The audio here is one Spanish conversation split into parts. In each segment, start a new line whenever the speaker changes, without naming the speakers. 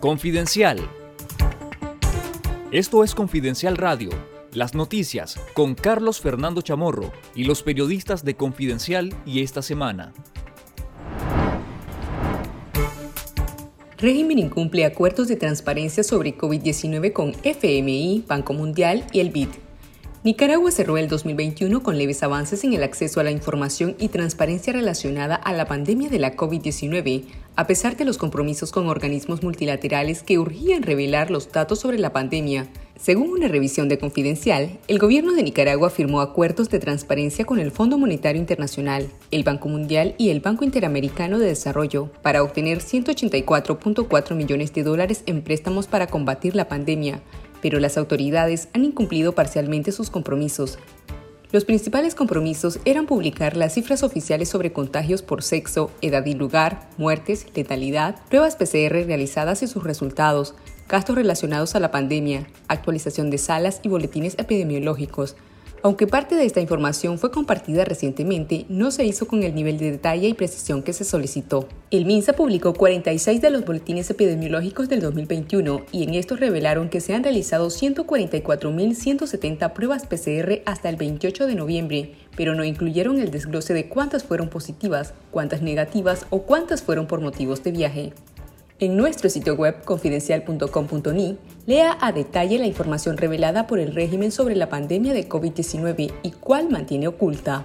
Confidencial. Esto es Confidencial Radio, las noticias con Carlos Fernando Chamorro y los periodistas de Confidencial y esta semana.
Régimen incumple acuerdos de transparencia sobre COVID-19 con FMI, Banco Mundial y el BID. Nicaragua cerró el 2021 con leves avances en el acceso a la información y transparencia relacionada a la pandemia de la COVID-19, a pesar de los compromisos con organismos multilaterales que urgían revelar los datos sobre la pandemia. Según una revisión de Confidencial, el gobierno de Nicaragua firmó acuerdos de transparencia con el Fondo Monetario Internacional, el Banco Mundial y el Banco Interamericano de Desarrollo para obtener 184.4 millones de dólares en préstamos para combatir la pandemia, pero las autoridades han incumplido parcialmente sus compromisos. Los principales compromisos eran publicar las cifras oficiales sobre contagios por sexo, edad y lugar, muertes, letalidad, pruebas PCR realizadas y sus resultados, gastos relacionados a la pandemia, actualización de salas y boletines epidemiológicos, aunque parte de esta información fue compartida recientemente, no se hizo con el nivel de detalle y precisión que se solicitó. El MINSA publicó 46 de los boletines epidemiológicos del 2021 y en estos revelaron que se han realizado 144.170 pruebas PCR hasta el 28 de noviembre, pero no incluyeron el desglose de cuántas fueron positivas, cuántas negativas o cuántas fueron por motivos de viaje. En nuestro sitio web confidencial.com.ni, lea a detalle la información revelada por el régimen sobre la pandemia de COVID-19 y cuál mantiene oculta.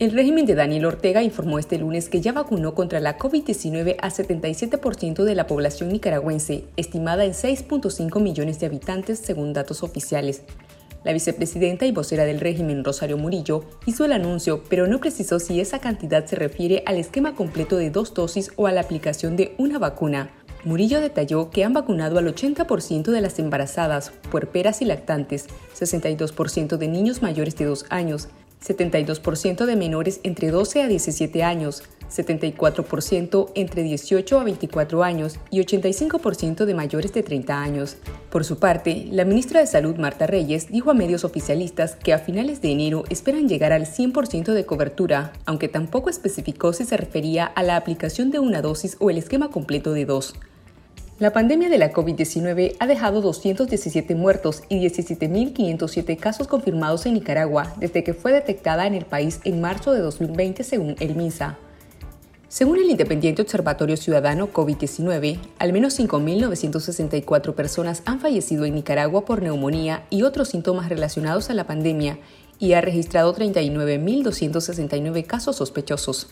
El régimen de Daniel Ortega informó este lunes que ya vacunó contra la COVID-19 a 77% de la población nicaragüense, estimada en 6.5 millones de habitantes según datos oficiales. La vicepresidenta y vocera del régimen, Rosario Murillo, hizo el anuncio, pero no precisó si esa cantidad se refiere al esquema completo de dos dosis o a la aplicación de una vacuna. Murillo detalló que han vacunado al 80% de las embarazadas, puerperas y lactantes, 62% de niños mayores de 2 años, 72% de menores entre 12 a 17 años, 74% entre 18 a 24 años y 85% de mayores de 30 años. Por su parte, la ministra de Salud Marta Reyes dijo a medios oficialistas que a finales de enero esperan llegar al 100% de cobertura, aunque tampoco especificó si se refería a la aplicación de una dosis o el esquema completo de dos. La pandemia de la COVID-19 ha dejado 217 muertos y 17.507 casos confirmados en Nicaragua desde que fue detectada en el país en marzo de 2020 según el MINSA. Según el Independiente Observatorio Ciudadano COVID-19, al menos 5.964 personas han fallecido en Nicaragua por neumonía y otros síntomas relacionados a la pandemia y ha registrado 39.269 casos sospechosos.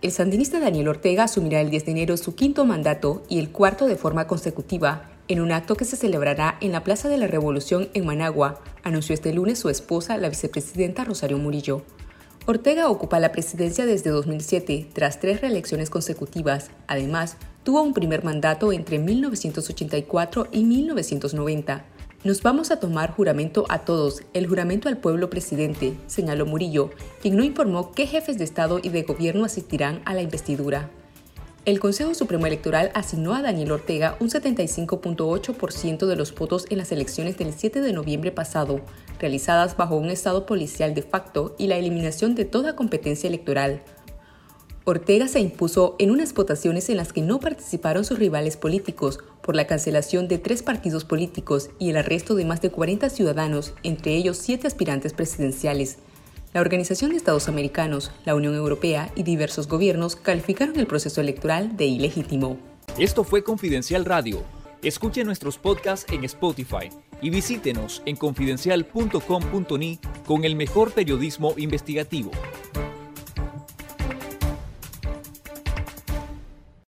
El sandinista Daniel Ortega asumirá el 10 de enero su quinto mandato y el cuarto de forma consecutiva en un acto que se celebrará en la Plaza de la Revolución en Managua, anunció este lunes su esposa, la vicepresidenta Rosario Murillo. Ortega ocupa la presidencia desde 2007, tras tres reelecciones consecutivas. Además, tuvo un primer mandato entre 1984 y 1990. Nos vamos a tomar juramento a todos, el juramento al pueblo presidente, señaló Murillo, quien no informó qué jefes de Estado y de gobierno asistirán a la investidura. El Consejo Supremo Electoral asignó a Daniel Ortega un 75.8% de los votos en las elecciones del 7 de noviembre pasado, realizadas bajo un estado policial de facto y la eliminación de toda competencia electoral. Ortega se impuso en unas votaciones en las que no participaron sus rivales políticos por la cancelación de tres partidos políticos y el arresto de más de 40 ciudadanos, entre ellos siete aspirantes presidenciales. La Organización de Estados Americanos, la Unión Europea y diversos gobiernos calificaron el proceso electoral de ilegítimo.
Esto fue Confidencial Radio. Escuche nuestros podcasts en Spotify y visítenos en confidencial.com.ni con el mejor periodismo investigativo.